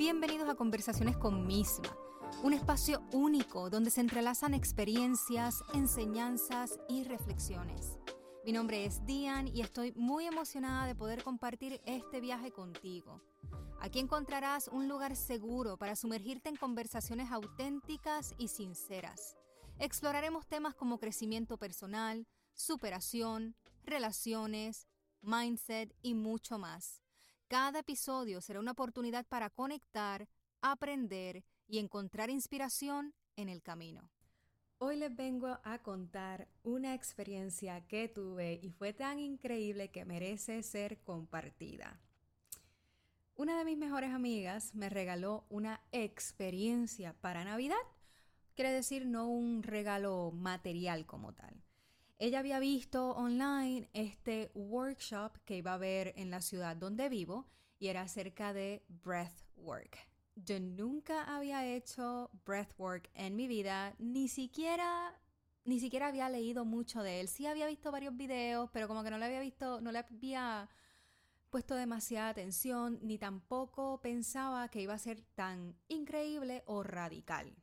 Bienvenidos a Conversaciones con Misma, un espacio único donde se entrelazan experiencias, enseñanzas y reflexiones. Mi nombre es Dian y estoy muy emocionada de poder compartir este viaje contigo. Aquí encontrarás un lugar seguro para sumergirte en conversaciones auténticas y sinceras. Exploraremos temas como crecimiento personal, superación, relaciones, mindset y mucho más. Cada episodio será una oportunidad para conectar, aprender y encontrar inspiración en el camino. Hoy les vengo a contar una experiencia que tuve y fue tan increíble que merece ser compartida. Una de mis mejores amigas me regaló una experiencia para Navidad, quiere decir no un regalo material como tal. Ella había visto online este workshop que iba a haber en la ciudad donde vivo y era acerca de breathwork. Yo nunca había hecho breathwork en mi vida, ni siquiera ni siquiera había leído mucho de él. Sí había visto varios videos, pero como que no le había visto, no le había puesto demasiada atención, ni tampoco pensaba que iba a ser tan increíble o radical.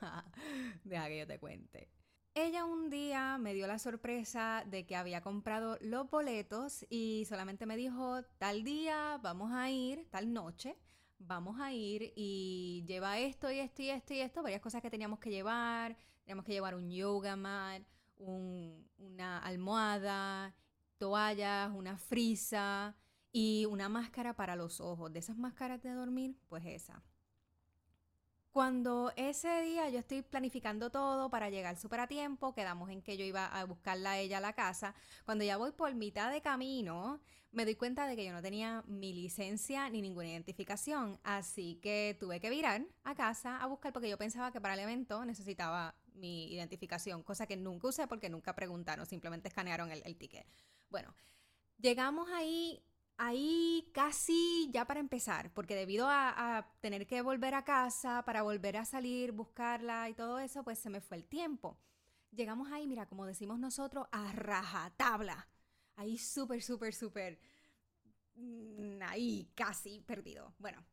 Deja que yo te cuente. Ella un día me dio la sorpresa de que había comprado los boletos y solamente me dijo, tal día vamos a ir, tal noche, vamos a ir y lleva esto y esto y esto y esto, varias cosas que teníamos que llevar, teníamos que llevar un yoga mat, una almohada, toallas, una frisa y una máscara para los ojos. De esas máscaras de dormir, pues esa. Cuando ese día yo estoy planificando todo para llegar súper a tiempo, quedamos en que yo iba a buscarla a ella a la casa. Cuando ya voy por mitad de camino, me doy cuenta de que yo no tenía mi licencia ni ninguna identificación. Así que tuve que virar a casa a buscar porque yo pensaba que para el evento necesitaba mi identificación, cosa que nunca usé porque nunca preguntaron, simplemente escanearon el, el ticket. Bueno, llegamos ahí ahí casi ya para empezar, porque debido a, tener que volver a casa, para volver a salir, buscarla y todo eso, pues se me fue el tiempo. Llegamos ahí, mira, como decimos nosotros, a rajatabla. Ahí súper, súper, súper, mm, ahí casi perdido. Bueno,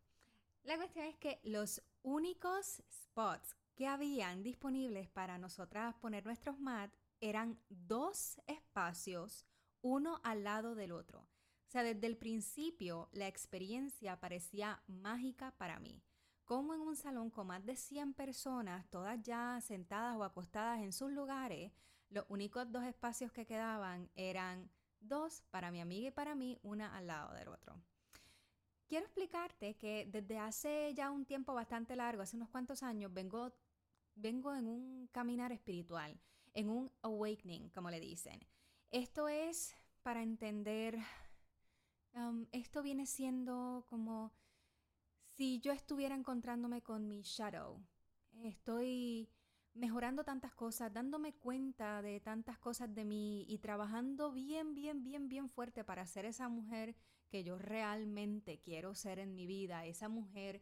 la cuestión es que los únicos spots que habían disponibles para nosotras poner nuestros mat eran dos espacios, uno al lado del otro. Sea, desde el principio la experiencia parecía mágica para mí. Como en un salón con más de 100 personas, todas ya sentadas o acostadas en sus lugares, los únicos dos espacios que quedaban eran dos para mi amiga y para mí, una al lado del otro. Quiero explicarte que desde hace ya un tiempo bastante largo, hace unos cuantos años, vengo, vengo en un caminar espiritual, en un awakening, como le dicen. Esto es para entender esto viene siendo como si yo estuviera encontrándome con mi shadow. Estoy mejorando tantas cosas, dándome cuenta de tantas cosas de mí y trabajando bien, bien, bien, bien fuerte para ser esa mujer que yo realmente quiero ser en mi vida, esa mujer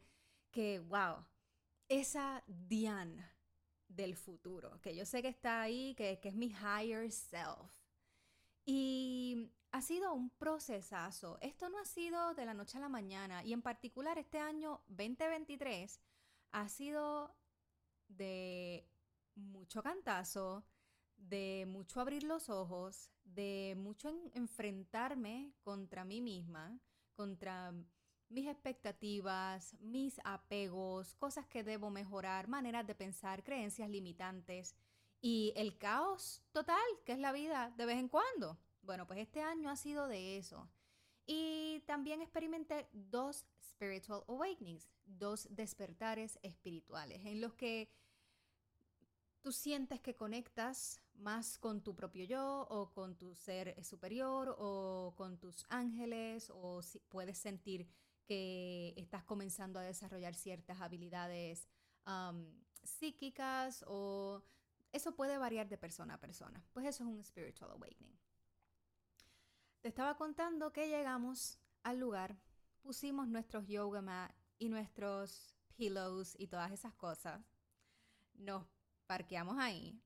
que, wow, esa Diane del futuro, que yo sé que está ahí, que, que es mi higher self. Y ha sido un procesazo. Esto no ha sido de la noche a la mañana y en particular este año 2023 ha sido de mucho cantazo, de mucho abrir los ojos, de mucho enfrentarme contra mí misma, contra mis expectativas, mis apegos, cosas que debo mejorar, maneras de pensar, creencias limitantes y el caos total que es la vida de vez en cuando. Bueno, pues este año ha sido de eso. Y también experimenté dos spiritual awakenings, dos despertares espirituales, en los que tú sientes que conectas más con tu propio yo o con tu ser superior o con tus ángeles o si puedes sentir que estás comenzando a desarrollar ciertas habilidades um, psíquicas o eso puede variar de persona a persona. Pues eso es un spiritual awakening. Te estaba contando que llegamos al lugar, pusimos nuestros yoga mat y nuestros pillows y todas esas cosas. Nos parqueamos ahí.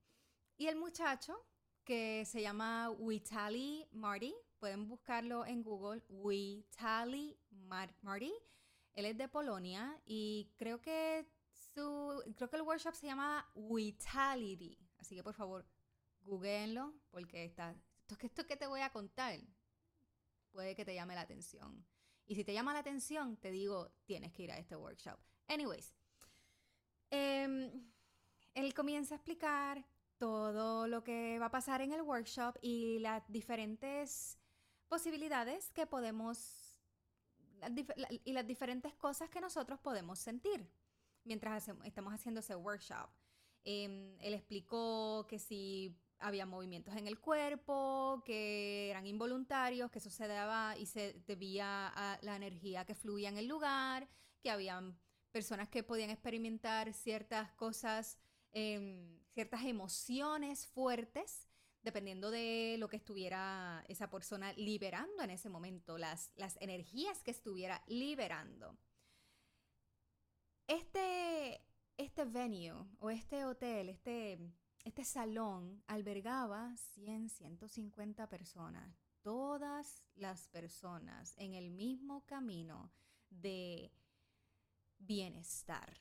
Y el muchacho, que se llama Witali Marty, pueden buscarlo en Google, Witali Marty, Él es de Polonia y creo que su, creo que el workshop se llama Vitality. Así que por favor, googleenlo porque está, esto, esto que te voy a contar puede que te llame la atención. Y si te llama la atención, te digo, tienes que ir a este workshop. Anyways, em, él comienza a explicar todo lo que va a pasar en el workshop y las diferentes posibilidades que podemos y las diferentes cosas que nosotros podemos sentir mientras estamos haciendo ese workshop. Em, él explicó que si había movimientos en el cuerpo, que eran involuntarios, que eso se daba y se debía a la energía que fluía en el lugar, que habían personas que podían experimentar ciertas cosas, em, ciertas emociones fuertes, dependiendo de lo que estuviera esa persona liberando en ese momento, las, las energías que estuviera liberando. Este, este venue o este hotel, este, este salón albergaba 100, 150 personas, todas las personas en el mismo camino de bienestar.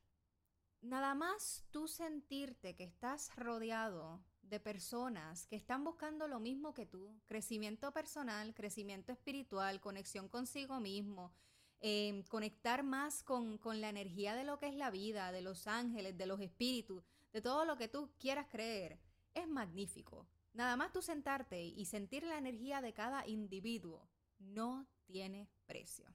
Nada más tú sentirte que estás rodeado de personas que están buscando lo mismo que tú, crecimiento personal, crecimiento espiritual, conexión consigo mismo, Em, conectar más con, con la energía de lo que es la vida, de los ángeles, de los espíritus, de todo lo que tú quieras creer, es magnífico. Nada más tú sentarte y sentir la energía de cada individuo no tiene precio.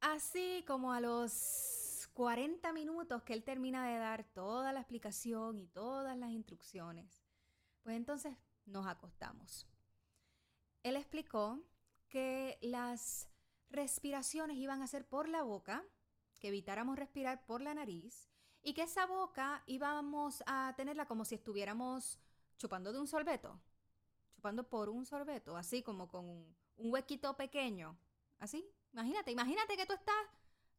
Así como a los 40 minutos que él termina de dar toda la explicación y todas las instrucciones, pues entonces nos acostamos. Él explicó que las respiraciones iban a ser por la boca, que evitáramos respirar por la nariz y que esa boca íbamos a tenerla como si estuviéramos chupando de un sorbeto, chupando por un sorbeto, así como con un, huequito pequeño, así. Imagínate, imagínate que tú estás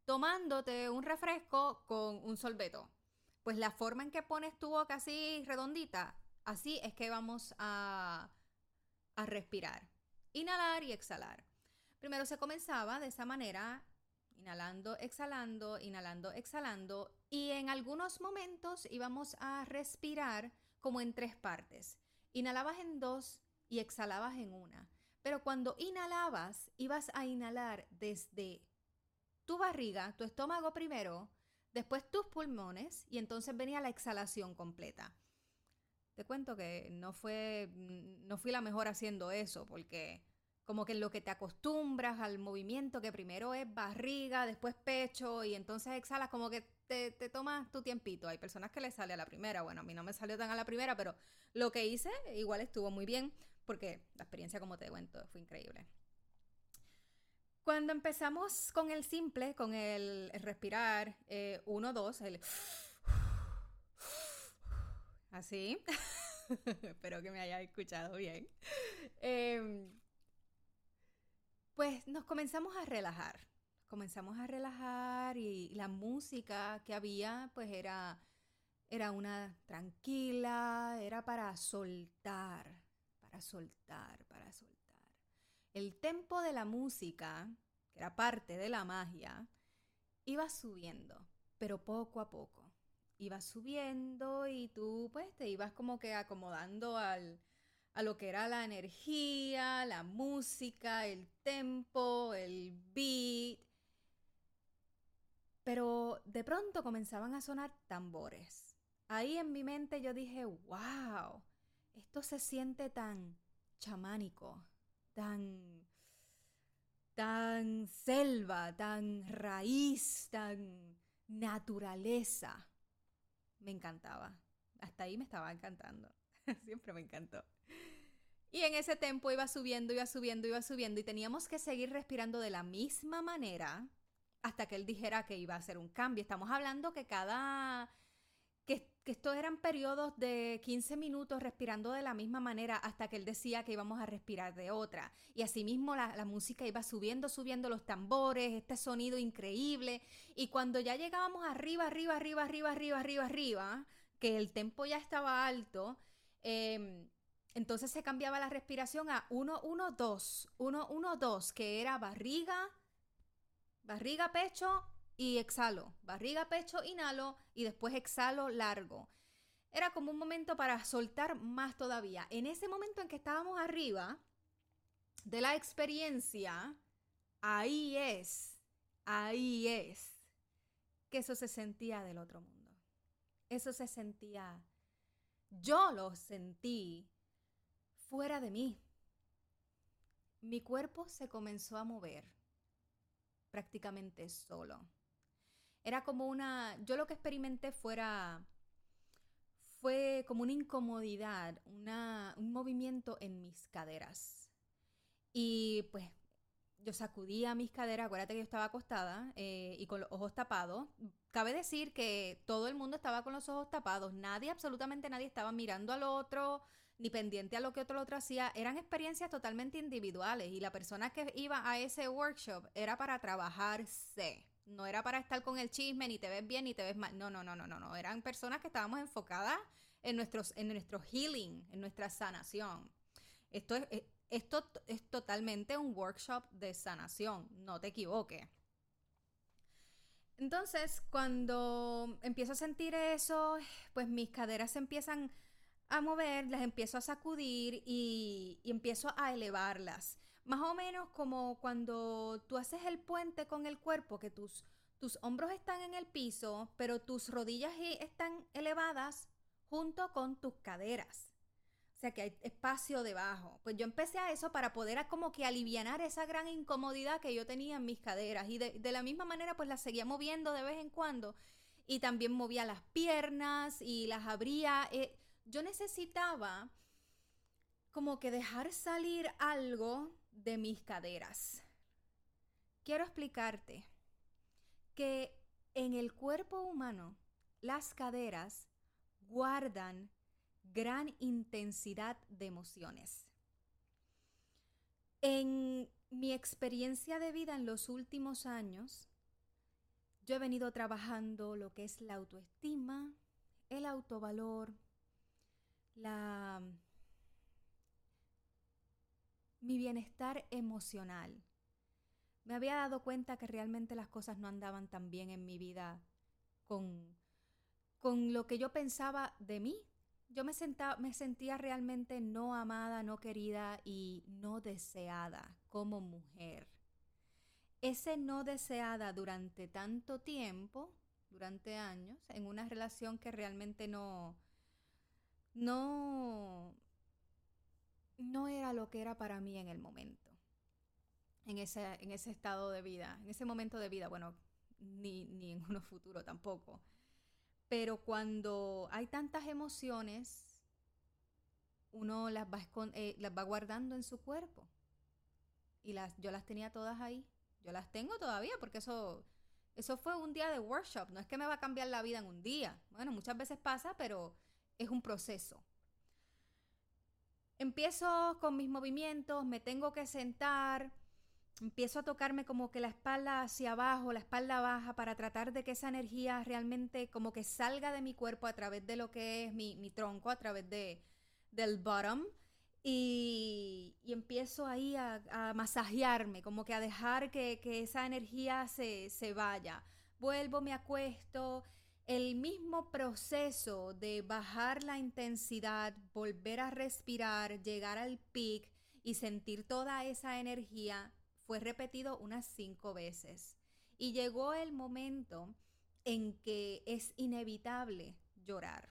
tomándote un refresco con un sorbeto. Pues la forma en que pones tu boca así redondita, así es que vamos a, a respirar. Inhalar y exhalar. Primero se comenzaba de esa manera, inhalando, exhalando, inhalando, exhalando, y en algunos momentos íbamos a respirar como en tres partes. Inhalabas en dos y exhalabas en una. Pero cuando inhalabas, ibas a inhalar desde tu barriga, tu estómago primero, después tus pulmones y entonces venía la exhalación completa. Te cuento que no fue no fui la mejor haciendo eso porque como que lo que te acostumbras al movimiento, que primero es barriga, después pecho y entonces exhalas, como que te, te tomas tu tiempito. Hay personas que les sale a la primera, bueno, a mí no me salió tan a la primera, pero lo que hice igual estuvo muy bien, porque la experiencia, como te cuento, fue increíble. Cuando empezamos con el simple, con el, respirar, eh, uno, dos, el... Así. Espero que me hayas escuchado bien. Eh, pues nos comenzamos a relajar. Comenzamos a relajar y la música que había pues era, era una tranquila, era para soltar, para soltar, para soltar. El tempo de la música, que era parte de la magia, iba subiendo, pero poco a poco. Iba subiendo y tú pues te ibas como que acomodando al, a lo que era la energía, la música, el tempo, el beat. Pero de pronto comenzaban a sonar tambores. Ahí en mi mente yo dije, wow, esto se siente tan chamánico, tan, tan selva, tan raíz, tan naturaleza. Me encantaba. Hasta ahí me estaba encantando. Siempre me encantó. Y en ese tiempo iba subiendo, iba subiendo, iba subiendo y teníamos que seguir respirando de la misma manera hasta que él dijera que iba a hacer un cambio. Estamos hablando que cada... Que, estos eran periodos de 15 minutos respirando de la misma manera hasta que él decía que íbamos a respirar de otra. Y asimismo la, la música iba subiendo, subiendo los tambores, este sonido increíble. Y cuando ya llegábamos arriba, arriba, arriba, arriba, arriba, arriba, arriba, que el tempo ya estaba alto, eh, entonces se cambiaba la respiración a 1, 1, 2, 1, 1, 2, que era barriga, Barriga, pecho y exhalo. Barriga, pecho, inhalo y después exhalo largo. Era como un momento para soltar más todavía. En ese momento en que estábamos arriba de la experiencia, ahí es, ahí es que eso se sentía del otro mundo. Eso se sentía, yo lo sentí fuera de mí. Mi cuerpo se comenzó a mover prácticamente solo. Era como una, yo lo que experimenté fuera, fue como una incomodidad, un movimiento en mis caderas. Y pues yo sacudía mis caderas, acuérdate que yo estaba acostada eh, y con los ojos tapados. Cabe decir que todo el mundo estaba con los ojos tapados, nadie, absolutamente nadie estaba mirando al otro, ni pendiente a lo que otro hacía. Eran experiencias totalmente individuales y la persona que iba a ese workshop era para trabajarse. No era para estar con el chisme, ni te ves bien, ni te ves mal. No, no, no, no, no, no. Eran personas que estábamos enfocadas en, nuestros, en nuestro healing, en nuestra sanación. Esto es, eh, esto es totalmente un workshop de sanación, no te equivoques. Entonces, cuando empiezo a sentir eso, pues mis caderas se empiezan a mover, las empiezo a sacudir y, empiezo a elevarlas. Más o menos como cuando tú haces el puente con el cuerpo, que tus, tus hombros están en el piso, pero tus rodillas están elevadas junto con tus caderas. O sea que hay espacio debajo. Pues yo empecé a eso para poder como que aliviar esa gran incomodidad que yo tenía en mis caderas. Y de, la misma manera pues las seguía moviendo de vez en cuando. Y también movía las piernas y las abría. Eh, yo necesitaba como que dejar salir algo de mis caderas. Quiero explicarte que en el cuerpo humano las caderas guardan gran intensidad de emociones. En mi experiencia de vida en los últimos años, yo he venido trabajando lo que es la autoestima, el autovalor, la mi bienestar emocional. Me había dado cuenta que realmente las cosas no andaban tan bien en mi vida con, con lo que yo pensaba de mí, yo me, sentía realmente no amada, no querida y no deseada como mujer. Ese no deseada durante tanto tiempo, durante años, en una relación que realmente no, no, no era lo que era para mí en el momento, en ese, en ese estado de vida, en ese momento de vida, bueno, ni, ni en uno futuro tampoco. Pero cuando hay tantas emociones, uno las va, eh, las va guardando en su cuerpo. Y las, yo las tenía todas ahí. Yo las tengo todavía porque eso, eso fue un día de workshop. No es que me va a cambiar la vida en un día. Bueno, muchas veces pasa, pero es un proceso. Empiezo con mis movimientos, me tengo que sentar, empiezo a tocarme como que la espalda hacia abajo, la espalda baja, para tratar de que esa energía realmente como que salga de mi cuerpo a través de lo que es mi, tronco, a través de, del bottom. Y, empiezo ahí a, masajearme, como que a dejar que, que esa energía se, se vaya. Vuelvo, me acuesto. El mismo proceso de bajar la intensidad, volver a respirar, llegar al peak y sentir toda esa energía fue repetido unas cinco veces. Y llegó el momento en que es inevitable llorar.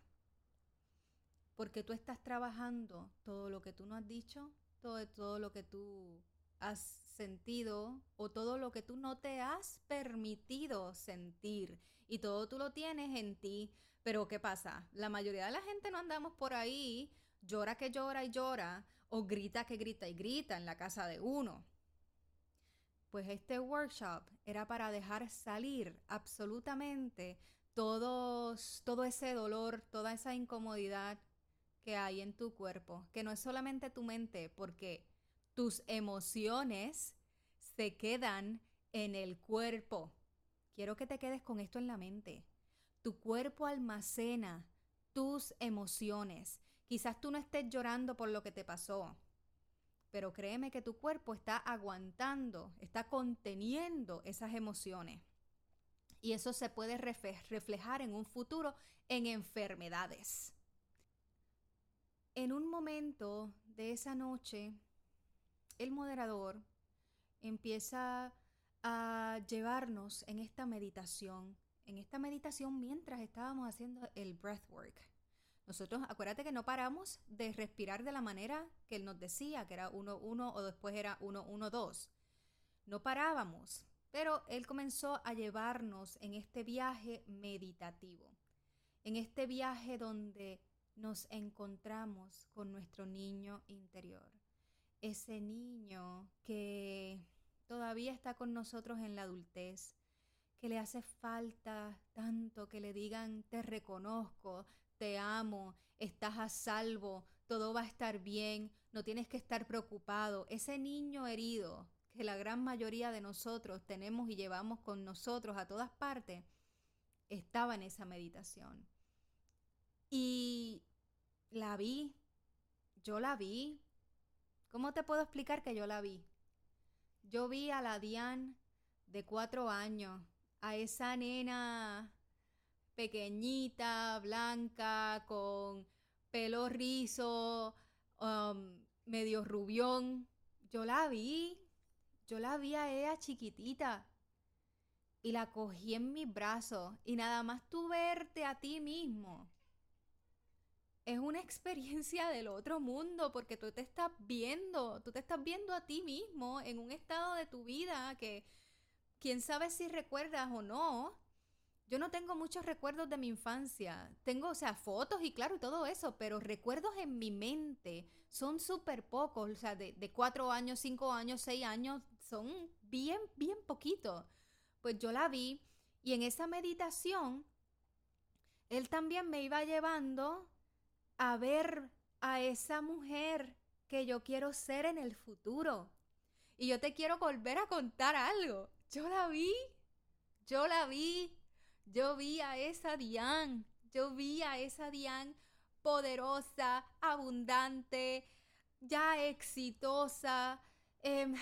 Porque tú estás trabajando todo lo que tú no has dicho, todo, todo lo que tú has sentido o todo lo que tú no te has permitido sentir. Y todo tú lo tienes en ti. Pero ¿qué pasa? La mayoría de la gente no andamos por ahí, llora que llora y llora, o grita que grita y grita en la casa de uno. Pues este workshop era para dejar salir absolutamente todos, todo ese dolor, toda esa incomodidad que hay en tu cuerpo, que no es solamente tu mente, porque tus emociones se quedan en el cuerpo. Quiero que te quedes con esto en la mente. Tu cuerpo almacena tus emociones. Quizás tú no estés llorando por lo que te pasó, pero créeme que tu cuerpo está aguantando, está conteniendo esas emociones. Y eso se puede reflejar en un futuro en enfermedades. En un momento de esa noche, el moderador empieza a llevarnos en esta meditación, en esta meditación mientras estábamos haciendo el breathwork. Nosotros, acuérdate que no paramos de respirar de la manera que él nos decía, que era 1-1 o después era 1-1-2. No parábamos, pero él comenzó a llevarnos en este viaje meditativo, en este viaje donde nos encontramos con nuestro niño interior. Ese niño que todavía está con nosotros en la adultez, que le hace falta tanto que le digan te reconozco, te amo, estás a salvo, todo va a estar bien, no tienes que estar preocupado. Ese niño herido que la gran mayoría de nosotros tenemos y llevamos con nosotros a todas partes, estaba en esa meditación. Y la vi, yo la vi. ¿Cómo te puedo explicar que yo la vi? Yo vi a la Diane de cuatro años, a esa nena pequeñita, blanca, con pelo rizo, um, medio rubión. Yo la vi, yo la vi a ella chiquitita y la cogí en mis brazos y nada más tú verte a ti mismo. Es una experiencia del otro mundo porque tú te estás viendo, tú te estás viendo a ti mismo en un estado de tu vida que quién sabe si recuerdas o no, yo no tengo muchos recuerdos de mi infancia. Tengo, o sea, fotos y claro, y todo eso, pero recuerdos en mi mente son súper pocos. O sea, de, de, cuatro años, cinco años, seis años, son bien, bien poquitos. Pues yo la vi y en esa meditación, él también me iba llevando a ver a esa mujer que yo quiero ser en el futuro. Y yo te quiero volver a contar algo. Yo la vi, yo la vi yo vi a esa Diane, yo vi a esa Diane poderosa, abundante, ya exitosa. Em,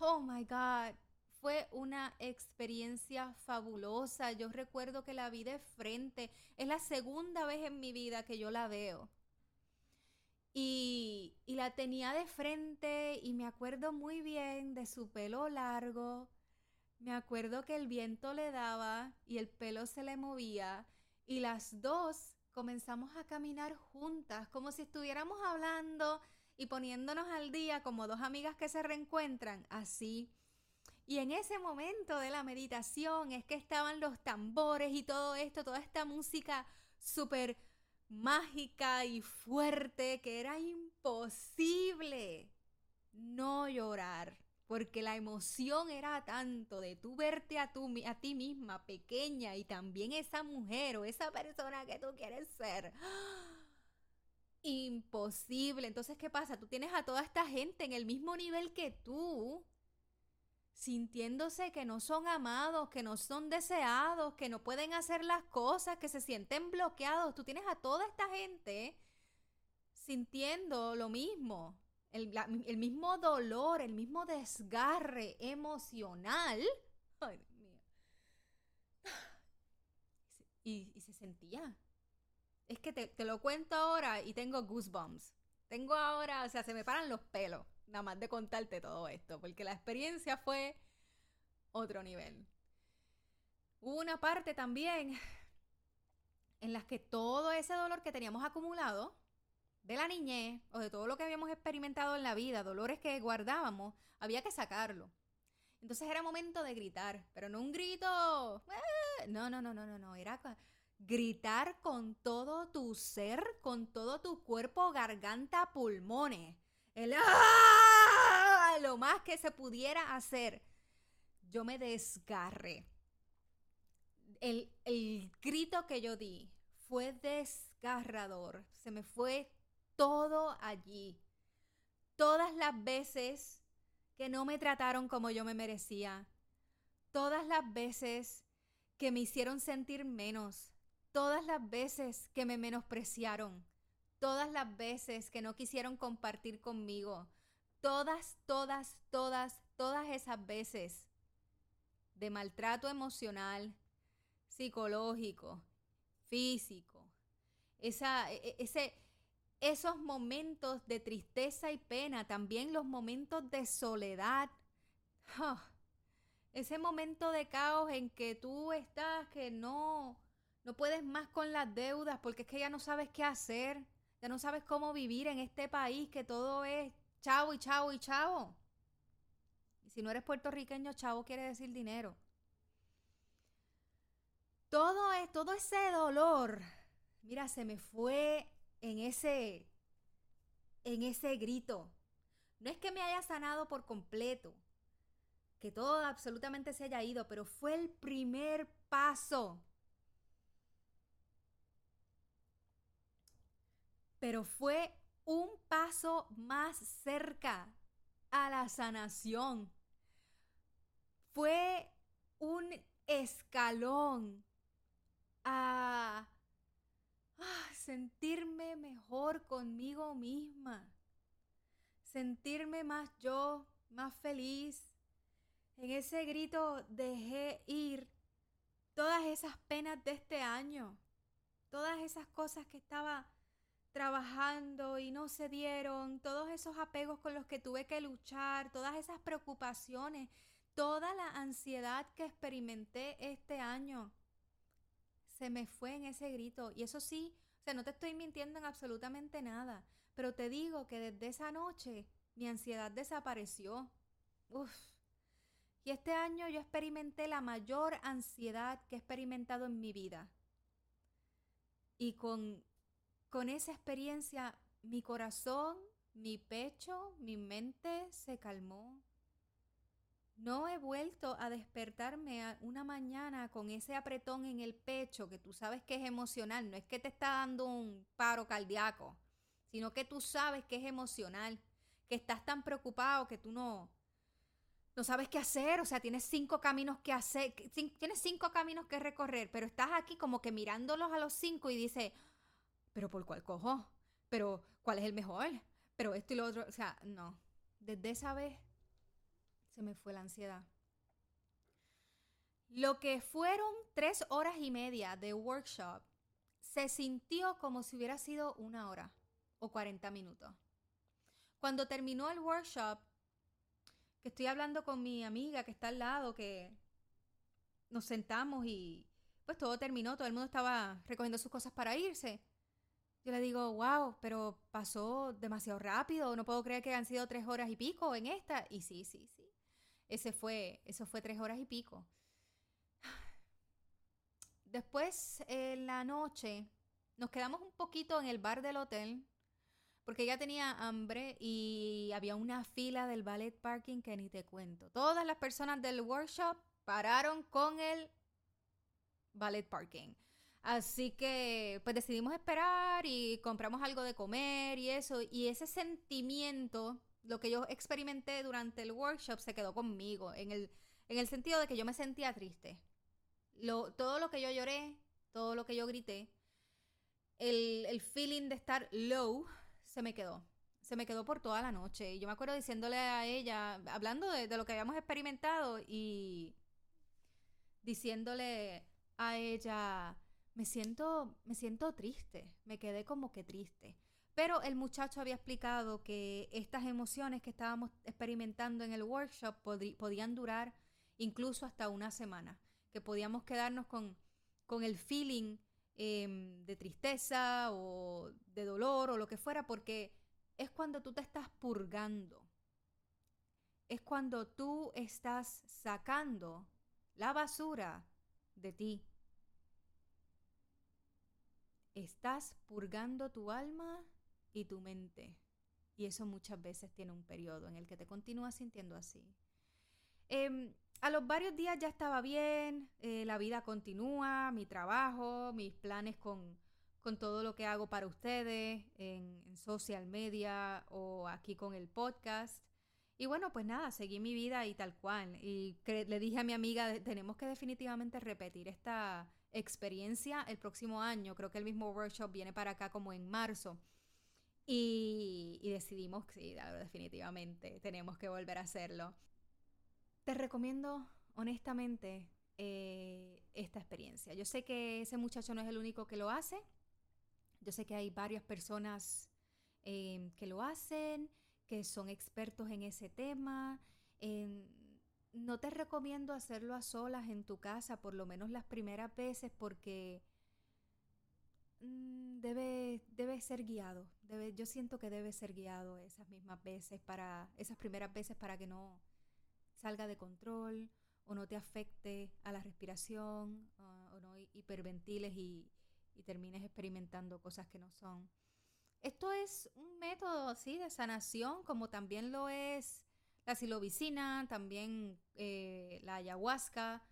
oh my God, fue una experiencia fabulosa. Yo recuerdo que la vi de frente. Es la segunda vez en mi vida que yo la veo. Y, y, la tenía de frente y me acuerdo muy bien de su pelo largo, me acuerdo que el viento le daba y el pelo se le movía y las dos comenzamos a caminar juntas, como si estuviéramos hablando y poniéndonos al día como dos amigas que se reencuentran, así. Y en ese momento de la meditación es que estaban los tambores y todo esto, toda esta música súper mágica y fuerte que era imposible no llorar porque la emoción era tanto de tú verte a, a ti misma pequeña y también esa mujer o esa persona que tú quieres ser. Imposible. Entonces, ¿qué pasa? Tú tienes a toda esta gente en el mismo nivel que tú, sintiéndose que no son amados, que no son deseados, que no pueden hacer las cosas, que se sienten bloqueados. Tú tienes a toda esta gente sintiendo lo mismo el, mismo dolor, el mismo desgarre emocional. Ay, Dios mío. Y, se sentía. Es que te, te, lo cuento ahora y tengo goosebumps. Tengo ahora, o sea, se me paran los pelos, nada más de contarte todo esto, porque la experiencia fue otro nivel. Hubo una parte también en la que todo ese dolor que teníamos acumulado, de la niñez o de todo lo que habíamos experimentado en la vida, dolores que guardábamos, había que sacarlo. Entonces era momento de gritar, pero no un grito, eh", no, no, no, no, no, no, era gritar con todo tu ser, con todo tu cuerpo, garganta, pulmones. El ¡ah! lo más que se pudiera hacer. Yo me desgarré. El, el grito que yo di fue desgarrador. Se me fue todo allí. Todas las veces que no me trataron como yo me merecía. Todas las veces que me hicieron sentir menos. Todas las veces que me menospreciaron. Todas las veces que no quisieron compartir conmigo. todas, todas, todas, todas esas veces de maltrato emocional, psicológico, físico, esa, e, e, ese, esos momentos de tristeza y pena, también los momentos de soledad, ese momento de caos en que tú estás que no, no puedes más con las deudas porque es que ya no sabes qué hacer, ya no sabes cómo vivir en este país que todo es chavo y chavo y chavo. Y si no eres puertorriqueño, chavo quiere decir dinero. Todo, es, todo ese dolor, mira, se me fue en ese, en ese grito. No es que me haya sanado por completo, que todo absolutamente se haya ido, pero fue el primer paso. Pero fue un paso más cerca a la sanación. Fue un escalón a, sentirme mejor conmigo misma, sentirme más yo, más feliz. En ese grito dejé ir todas esas penas de este año, todas esas cosas que estaba trabajando y no se dieron, todos esos apegos con los que tuve que luchar, todas esas preocupaciones, toda la ansiedad que experimenté este año, se me fue en ese grito. Y eso sí, o sea, no te estoy mintiendo en absolutamente nada, pero te digo que desde esa noche mi ansiedad desapareció. Y este año yo experimenté la mayor ansiedad que he experimentado en mi vida. Y con con esa experiencia mi corazón, mi pecho, mi mente se calmó. No he vuelto a despertarme una mañana con ese apretón en el pecho que tú sabes que es emocional, no es que te está dando un paro cardíaco, sino que tú sabes que es emocional, que estás tan preocupado que tú no no sabes qué hacer, o sea, tienes cinco caminos que hacer, tienes cinco caminos que recorrer, pero estás aquí como que mirándolos a los cinco y dices, pero ¿por cuál cojo? Pero ¿cuál es el mejor? Pero esto y lo otro, o sea, no. Desde esa vez se me fue la ansiedad. Lo que fueron tres horas y media de workshop se sintió como si hubiera sido una hora o 40 minutos. Cuando terminó el workshop, que estoy hablando con mi amiga que está al lado, que nos sentamos y pues todo terminó, todo el mundo estaba recogiendo sus cosas para irse. Yo le digo, wow, pero pasó demasiado rápido, no puedo creer que han sido tres horas y pico en esta. Y sí, sí, sí. Ese fue, eso fue tres horas y pico. Después, en la noche, nos quedamos un poquito en el bar del hotel, porque ella tenía hambre y había una fila del ballet parking que ni te cuento. Todas las personas del workshop pararon con el ballet parking. Así que pues decidimos esperar y compramos algo de comer y eso. Y ese sentimiento, lo que yo experimenté durante el workshop, se quedó conmigo, en el, en el sentido de que yo me sentía triste. Todo lo que yo lloré, todo lo que yo grité, el, el feeling de estar low se me quedó. Se me quedó por toda la noche. Y yo me acuerdo diciéndole a ella, hablando de, de lo que habíamos experimentado y diciéndole a ella, me siento, me siento triste, me quedé como que triste. Pero el muchacho había explicado que estas emociones que estábamos experimentando en el workshop podían durar incluso hasta una semana, que podíamos quedarnos con, con el feeling em, de tristeza o de dolor o lo que fuera, porque es cuando tú te estás purgando, es cuando tú estás sacando la basura de ti, estás purgando tu alma y tu mente. Y eso muchas veces tiene un periodo en el que te continúas sintiendo así. Em, a los varios días ya estaba bien, eh, la vida continúa, mi trabajo, mis planes con, todo lo que hago para ustedes en, en, social media o aquí con el podcast. Y bueno, pues nada, seguí mi vida y tal cual. Y le dije a mi amiga, tenemos que definitivamente repetir esta, experiencia el próximo año. Creo que el mismo workshop viene para acá como en marzo. Y, decidimos, sí, definitivamente, tenemos que volver a hacerlo. Te recomiendo honestamente eh, esta experiencia. Yo sé que ese muchacho no es el único que lo hace. Yo sé que hay varias personas eh, que lo hacen, que son expertos en ese tema. no te recomiendo hacerlo a solas en tu casa, por lo menos las primeras veces, porque debe, debe ser guiado. Debe, yo siento que debe ser guiado esas mismas veces para, esas primeras veces para que no salga de control o no te afecte a la respiración o no hiperventiles y, y termines experimentando cosas que no son. Esto es un método, sí, de sanación, como también lo es la silovicina, también eh, la ayahuasca.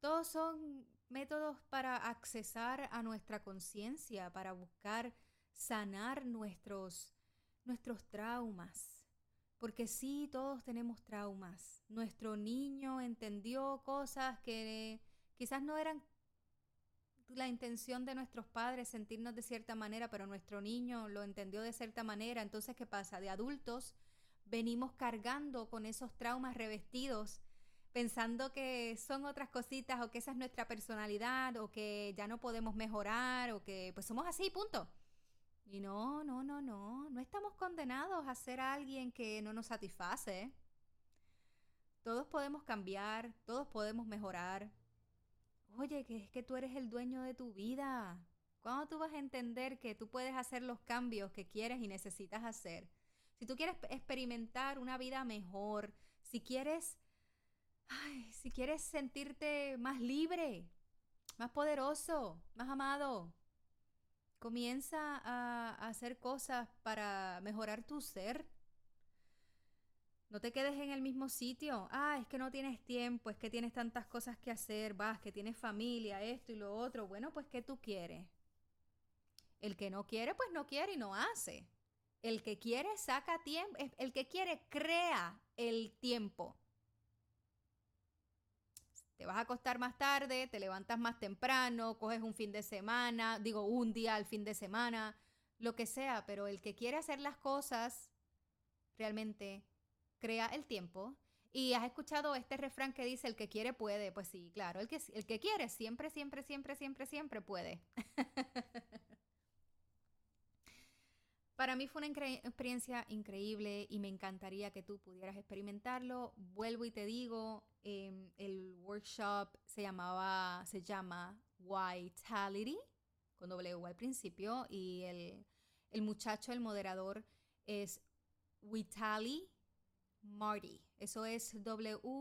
Todos son métodos para accesar a nuestra conciencia, para buscar sanar nuestros, nuestros traumas. Porque sí, todos tenemos traumas. Nuestro niño entendió cosas que quizás no eran la intención de nuestros padres sentirnos de cierta manera, pero nuestro niño lo entendió de cierta manera. Entonces, ¿qué pasa? De adultos venimos cargando con esos traumas revestidos, pensando que son otras cositas o que esa es nuestra personalidad o que ya no podemos mejorar o que pues somos así, punto. Y no, no, no, no, no estamos condenados a ser alguien que no nos satisface. Todos podemos cambiar, todos podemos mejorar, Oye, que es que tú eres el dueño de tu vida. ¿Cuándo tú vas a entender que tú puedes hacer los cambios que quieres y necesitas hacer? Si tú quieres experimentar una vida mejor, si quieres, si quieres sentirte más libre, más poderoso, más amado, comienza a hacer cosas para mejorar tu ser, no te quedes en el mismo sitio. Ah, es que no tienes tiempo, es que tienes tantas cosas que hacer, vas, que tienes familia, esto y lo otro. Bueno, pues ¿qué tú quieres? El que no quiere, pues no quiere y no hace. El que quiere, saca tiempo. El que quiere, crea el tiempo. Te vas a acostar más tarde, te levantas más temprano, coges un fin de semana, digo un día al fin de semana, lo que sea, pero el que quiere hacer las cosas realmente crea el tiempo. Y has escuchado este refrán que dice, el que quiere puede. Pues sí, claro, el que, el que quiere siempre, siempre, siempre, siempre, siempre puede. Para mí fue una experiencia increíble y me encantaría que tú pudieras experimentarlo. Vuelvo y te digo, em, el workshop se llamaba, se llama Vitality, con W al principio, y el, el muchacho, el moderador, es Vitali Marty. Eso es W-I-T-A-L-I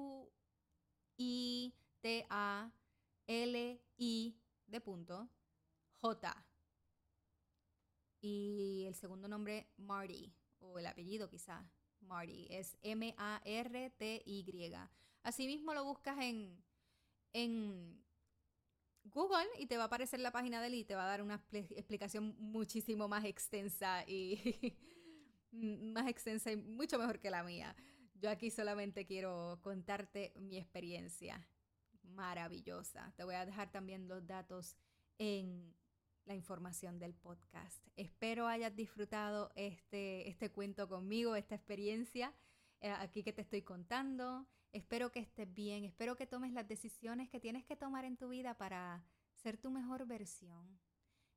de punto J. Y el segundo nombre, Marty, o el apellido quizá, Marty, es M-A-R-T-Y. Asimismo lo buscas en, en Google y te va a aparecer la página de él y te va a dar una explicación muchísimo más extensa y más extensa y mucho mejor que la mía. Yo aquí solamente quiero contarte mi experiencia maravillosa. Te voy a dejar también los datos en la información del podcast. Espero hayas disfrutado este, este cuento conmigo, esta experiencia eh, aquí que te estoy contando. Espero que estés bien, espero que tomes las decisiones que tienes que tomar en tu vida para ser tu mejor versión.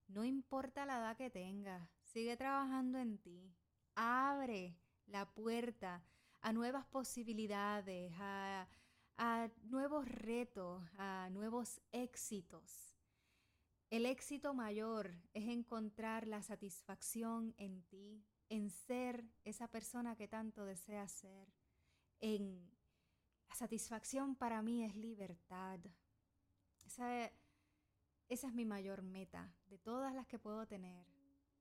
No importa la edad que tengas, sigue trabajando en ti. Abre la puerta a nuevas posibilidades, a, nuevos retos, a nuevos éxitos. El éxito mayor es encontrar la satisfacción en ti, en ser esa persona que tanto deseas ser. En la satisfacción para mí es libertad. Esa, esa es mi mayor meta de todas las que puedo tener.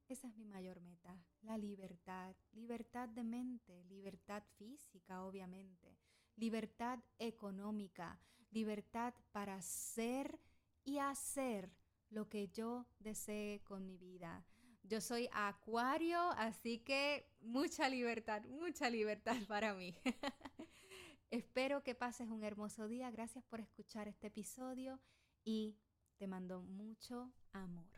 Esa es mi mayor meta, la libertad, libertad de mente, libertad física, obviamente, libertad económica, libertad para ser y hacer lo que yo desee con mi vida. Yo soy acuario, así que mucha libertad, mucha libertad para mí. Espero que pases un hermoso día. Gracias por escuchar este episodio y te mando mucho amor.